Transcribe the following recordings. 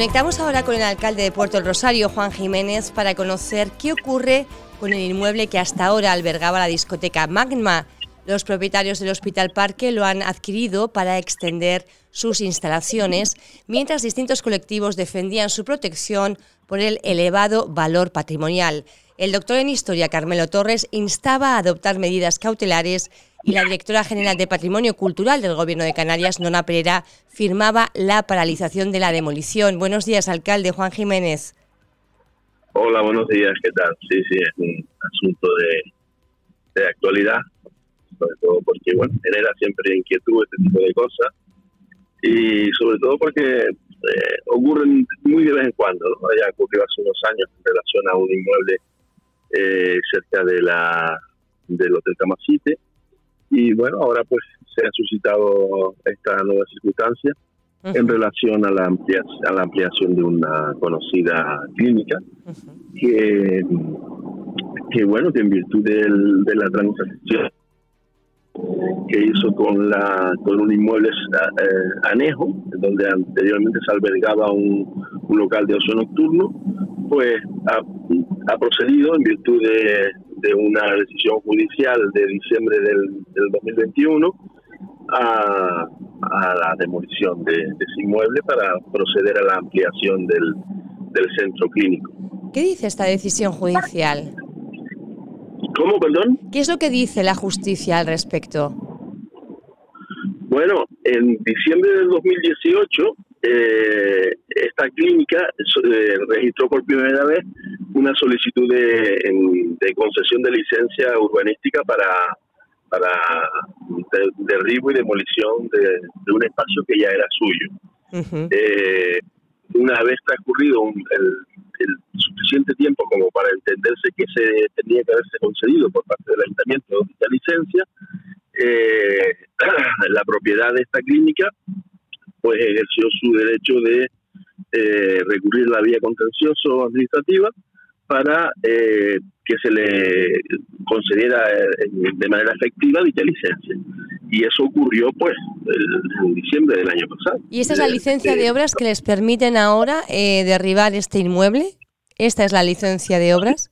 Conectamos ahora con el alcalde de Puerto del Rosario, Juan Jiménez, para conocer qué ocurre con el inmueble que hasta ahora albergaba la discoteca Magma. Los propietarios del Hospital Parque lo han adquirido para extender sus instalaciones, mientras distintos colectivos defendían su protección por el elevado valor patrimonial. El doctor en Historia, Carmelo Torres, instaba a adoptar medidas cautelares y la directora general de Patrimonio Cultural del Gobierno de Canarias, Nona Pereira, firmaba la paralización de la demolición. Buenos días, alcalde Juan Jiménez. Hola, buenos días, ¿qué tal? Sí, sí, es un asunto de, actualidad, sobre todo porque, bueno, genera siempre inquietud este tipo de cosas y sobre todo porque eh, ocurren muy de vez en cuando, ¿no? Ya ocurrió hace unos años en relación a un inmueble eh, cerca de la del Hotel Camacite y bueno, ahora pues se ha suscitado esta nueva circunstancia en relación a la, ampliación, a la ampliación de una conocida clínica que, que bueno, que en virtud del, de la transacción que hizo con la con un inmueble eh, anejo, donde anteriormente se albergaba un, un local de ocio nocturno, pues ha, ha procedido en virtud de, de una decisión judicial de diciembre del, 2021 a, la demolición de, ese inmueble para proceder a la ampliación del, centro clínico. ¿Qué dice esta decisión judicial? ¿Cómo, perdón? ¿Qué es lo que dice la justicia al respecto? Bueno, en diciembre del 2018 eh, esta clínica eh, registró por primera vez una solicitud de, concesión de licencia urbanística para, para derribo y demolición de, un espacio que ya era suyo. Eh, una vez transcurrido el, suficiente tiempo como para entenderse que se tenía que haberse concedido por parte del ayuntamiento esta licencia, eh, la propiedad de esta clínica pues ejerció su derecho de eh, recurrir a la vía contencioso administrativa para eh, que se le concediera eh, de manera efectiva dicha licencia. Y eso ocurrió pues en diciembre del año pasado. ¿Y esa es la licencia de obras que les permiten ahora derribar este inmueble? ¿Esta es la licencia de obras?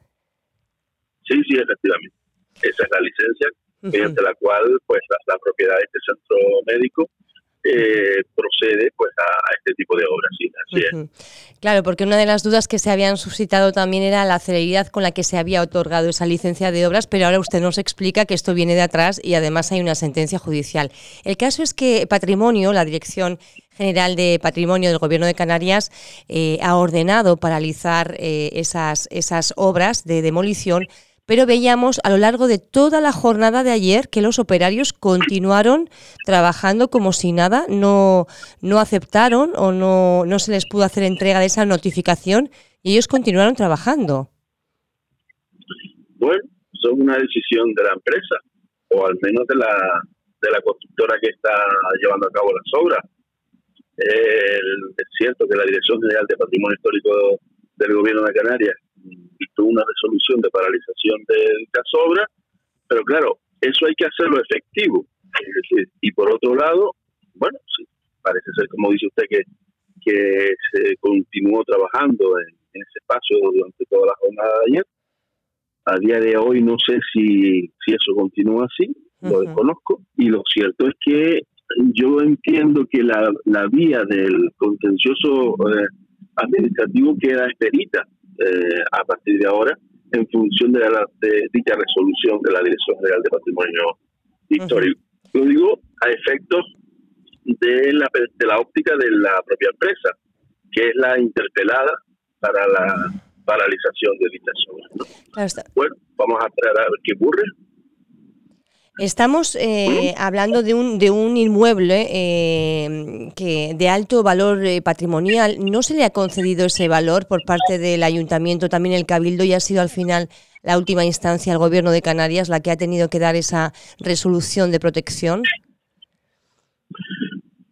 Sí, sí, efectivamente. Esa es la licencia mediante la cual pues la, la propiedad de este centro médico eh, procede pues a, este tipo de obras. Sí, Claro, porque una de las dudas que se habían suscitado también era la celeridad con la que se había otorgado esa licencia de obras, pero ahora usted nos explica que esto viene de atrás y además hay una sentencia judicial. El caso es que Patrimonio, la Dirección General de Patrimonio del Gobierno de Canarias, eh, ha ordenado paralizar eh, esas, esas obras de demolición pero veíamos a lo largo de toda la jornada de ayer que los operarios continuaron trabajando como si nada, no, no aceptaron o no, no se les pudo hacer entrega de esa notificación y ellos continuaron trabajando. Bueno, son una decisión de la empresa o al menos de la, de la constructora que está llevando a cabo las obras. es cierto que la Dirección General de Patrimonio Histórico del Gobierno de Canarias dictó una resolución de paralización de dichas obras, pero claro, eso hay que hacerlo efectivo. y por otro lado, bueno, sí, parece ser, como dice usted, que, que se continuó trabajando en, ese espacio durante toda la jornada de ayer. A día de hoy no sé si, si eso continúa así, lo desconozco, y lo cierto es que yo entiendo que la, la vía del contencioso eh, administrativo queda expedita eh, a partir de ahora en función de, la, de dicha resolución de la Dirección General de Patrimonio Histórico. Lo digo a efectos de la, de la óptica de la propia empresa, que es la interpelada para la paralización de dichas obras. Bueno, vamos a esperar a ver qué ocurre. Estamos eh, hablando de un, de un inmueble eh, que de alto valor eh, patrimonial. ¿No se le ha concedido ese valor por parte del ayuntamiento, también el cabildo, y ha sido al final la última instancia el gobierno de Canarias la que ha tenido que dar esa resolución de protección?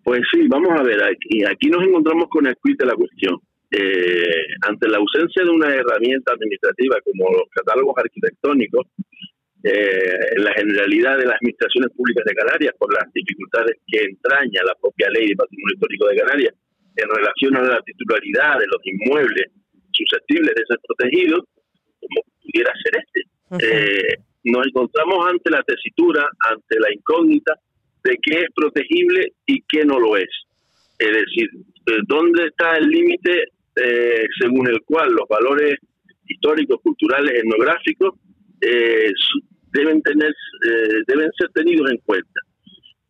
Pues sí, vamos a ver, aquí, aquí nos encontramos con el quid de la cuestión. ante la ausencia de una herramienta administrativa como los catálogos arquitectónicos, eh, generalidad de las administraciones públicas de Canarias por las dificultades que entraña la propia ley de patrimonio histórico de Canarias en relación a la titularidad de los inmuebles susceptibles de ser protegidos, como pudiera ser este. Eh, nos encontramos ante la tesitura, ante la incógnita de qué es protegible y qué no lo es. Es decir, eh, ¿dónde está el límite eh, según el cual los valores históricos, culturales, etnográficos deben tener, deben ser tenidos en cuenta?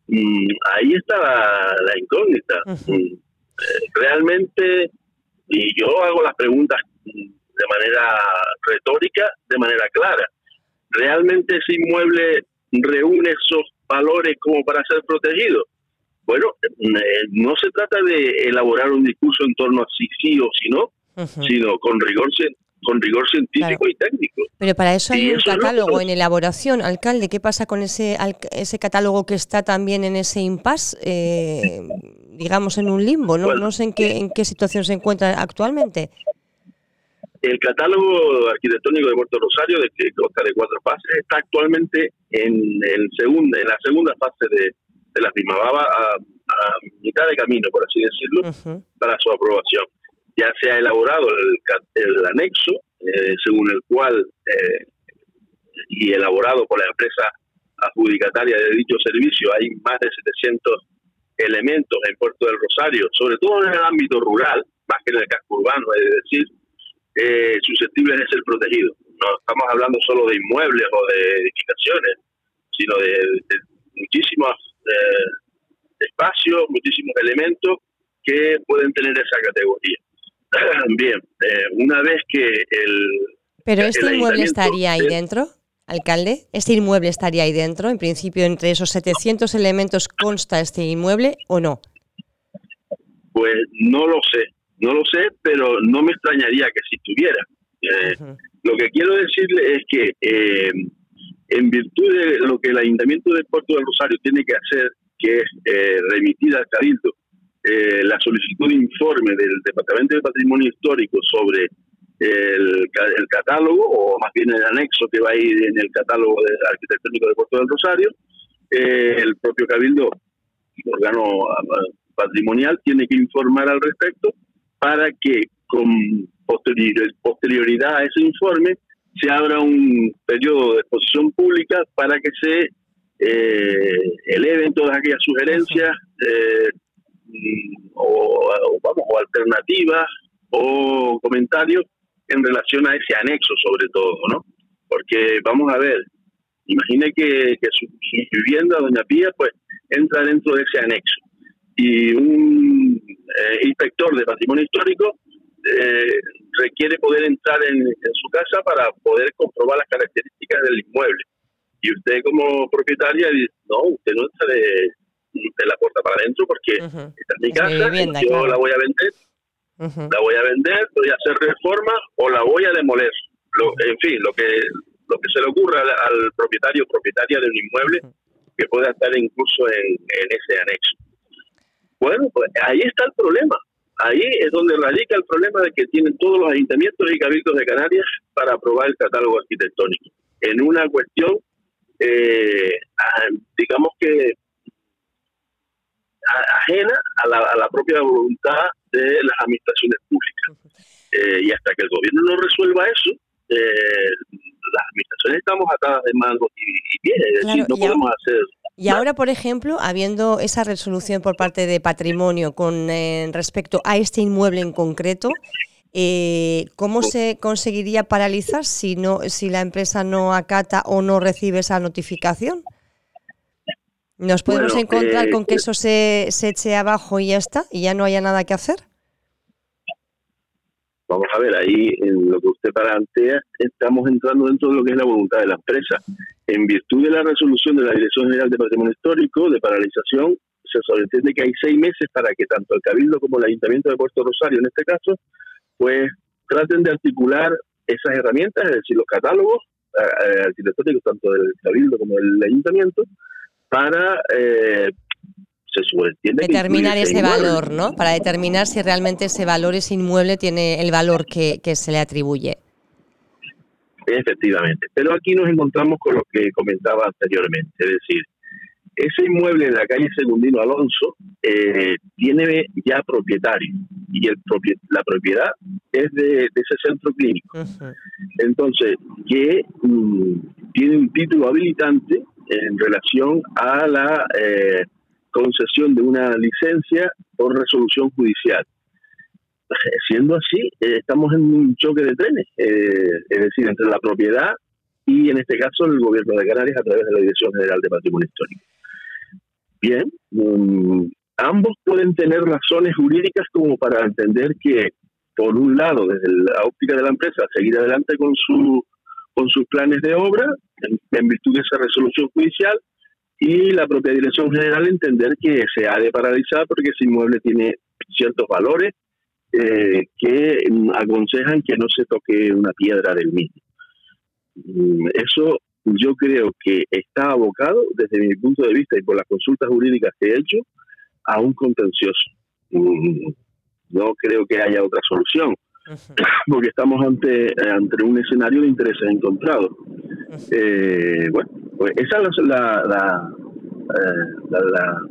Mm, ahí está la, incógnita. Mm, realmente y yo hago las preguntas de manera retórica, de manera clara. ¿Realmente ese inmueble reúne esos valores como para ser protegido? Bueno, eh, no se trata de elaborar un discurso en torno a si sí o si no, sino con rigor con rigor científico y técnico. Pero para eso hay un catálogo en elaboración, alcalde. ¿Qué pasa con ese ese catálogo que está también en ese impasse? Eh, digamos, en un limbo. No, no sé en qué, en qué situación se encuentra actualmente. El catálogo arquitectónico de Puerto Rosario, de que consta de cuatro fases, está actualmente en, el segundo, en la segunda fase de, la misma. Va a, mitad de camino, por así decirlo, para su aprobación. Ya se ha elaborado el, anexo, eh, según el cual, eh, y elaborado por la empresa adjudicataria de dicho servicio, hay más de 700 elementos en Puerto del Rosario, sobre todo en el ámbito rural, más que en el casco urbano, es decir, eh, susceptibles de ser protegidos. No estamos hablando solo de inmuebles o de edificaciones, sino de, muchísimos espacios, muchísimos elementos que pueden tener esa categoría. Bien, eh, una vez que el... ¿Pero este inmueble estaría ahí dentro? alcalde? ¿Este inmueble estaría ahí dentro? En principio, entre esos 700 elementos consta este inmueble o no? Pues no lo sé, no lo sé, pero no me extrañaría que si estuviera. Eh, lo que quiero decirle es que eh, en virtud de lo que el Ayuntamiento de Puerto del Rosario tiene que hacer, que es eh, remitir al Cabildo la solicitud de informe del Departamento de Patrimonio Histórico sobre el, catálogo, o más bien el anexo que va a ir en el catálogo de arquitectónico de Puerto del Rosario, eh, el propio Cabildo, órgano ah, patrimonial, tiene que informar al respecto para que con posterioridad a ese informe se abra un periodo de exposición pública para que se eh, eleven todas aquellas sugerencias eh, o, vamos, o alternativas o comentarios en relación a ese anexo sobre todo, ¿no? Porque vamos a ver, imagine que, su, vivienda, Doña Pía, pues entra dentro de ese anexo y un eh, inspector de patrimonio histórico eh, requiere poder entrar en, su casa para poder comprobar las características del inmueble. Y usted como propietaria dice, no, usted no entra de, la adentro porque está en mi casa, yo la voy a vender la voy a vender, voy a hacer reforma o la voy a demoler. en fin, lo que lo que se le ocurra al, propietario o propietaria de un inmueble que pueda estar incluso en, ese anexo. Bueno, pues ahí está el problema. Ahí es donde radica el problema de que tienen todos los ayuntamientos y cabildos de Canarias para aprobar el catálogo arquitectónico. En una cuestión, eh, digamos que ajena a la, a la propia voluntad de las administraciones públicas. Eh, y hasta que el gobierno no resuelva eso, eh, las administraciones estamos atadas de manos y, pies, es decir, no podemos hacer... Y ahora, por ejemplo, habiendo esa resolución por parte de patrimonio con eh, respecto a este inmueble en concreto, ¿cómo se conseguiría paralizar si no, si la empresa no acata o no recibe esa notificación? ¿Nos podemos encontrar con que eso se, se eche abajo y ya está? ¿Y ya no haya nada que hacer? Vamos a ver, ahí en lo que usted plantea, estamos entrando dentro de lo que es la voluntad de la empresa. En virtud de la resolución de la Dirección General de Patrimonio Histórico de paralización, se sobreentiende que hay seis meses para que tanto el Cabildo como el Ayuntamiento de Puerto Rosario, en este caso, pues traten de articular esas herramientas, es decir, los catálogos eh, arquitectónicos, tanto del Cabildo como del Ayuntamiento, para eh, se determinar ese valor, ¿no? Para determinar si realmente ese valor, ese inmueble tiene el valor que, se le atribuye. Efectivamente. Pero aquí nos encontramos con lo que comentaba anteriormente, es decir, ese inmueble en la calle Segundino Alonso eh, tiene ya propietario y el la propiedad es de, ese centro clínico. Entonces, que mm, tiene un título habilitante en relación a la eh, concesión de una licencia por resolución judicial. Siendo así, eh, estamos en un choque de trenes, es decir, entre la propiedad y en este caso el gobierno de Canarias a través de la Dirección General de Patrimonio Histórico. Bien, mm, ambos pueden tener razones jurídicas como para entender que, por un lado, desde la óptica de la empresa, seguir adelante con su con sus planes de obra en, virtud de esa resolución judicial y la propia Dirección General entender que se ha de paralizar porque ese inmueble tiene ciertos valores eh, que mm, aconsejan que no se toque una piedra del mismo. Mm, eso yo creo que está abocado, desde mi punto de vista y por las consultas jurídicas que he hecho, a un contencioso. Mm, no creo que haya otra solución, porque estamos ante, ante un escenario de intereses encontrados. Eh, bueno, pues esa es la, la, la,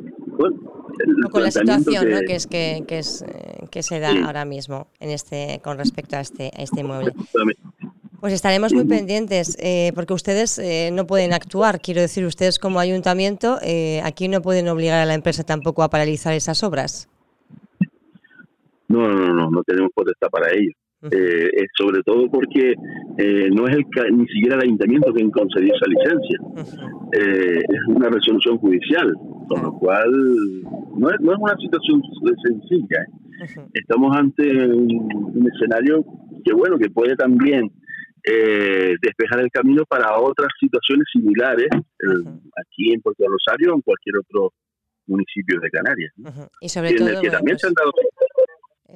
con la situación que, es que, que, es, eh, que se da ahora mismo en este con respecto a este a este inmueble. Pues estaremos muy pendientes, eh, porque ustedes eh, no pueden actuar. Quiero decir, ustedes como ayuntamiento, eh, aquí no pueden obligar a la empresa tampoco a paralizar esas obras. No, no, no, no tenemos potestad para ello. sobre todo porque no es el, ni siquiera el ayuntamiento quien concedió esa licencia. es una resolución judicial, con lo cual no es, no es una situación sencilla. Estamos ante un, un escenario que, bueno, que puede también eh, despejar el camino para otras situaciones similares aquí en Puerto Rosario o en cualquier otro municipio de Canarias. Y sobre todo, que también se han dado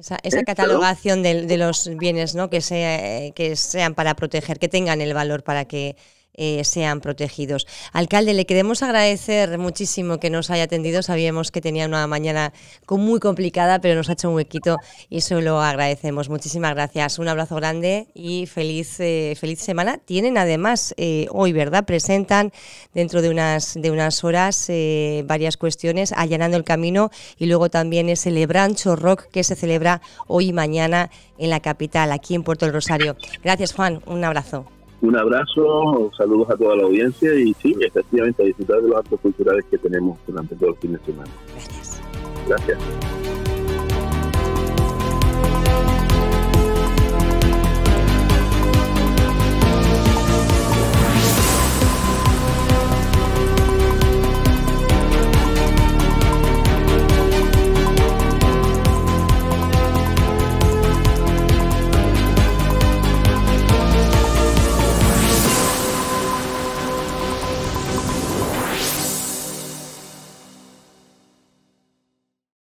esa, esa catalogación de, de, los bienes ¿no? que, sea, que sean para proteger, que tengan el valor para que eh, sean protegidos. Alcalde, le queremos agradecer muchísimo que nos haya atendido. Sabíamos que tenía una mañana muy complicada, pero nos ha hecho un huequito y eso lo agradecemos. Muchísimas gracias. Un abrazo grande y feliz, eh, feliz semana. Tienen además eh, hoy, ¿verdad? Presentan dentro de unas, de unas horas varias cuestiones, allanando el camino y luego también ese Lebrancho Rock que se celebra hoy y mañana en la capital, aquí en Puerto del Rosario. Gracias, Juan. Un abrazo. Un abrazo, saludos a toda la audiencia y sí, efectivamente a disfrutar de los actos culturales que tenemos durante todo el fin de semana. Gracias. Gracias.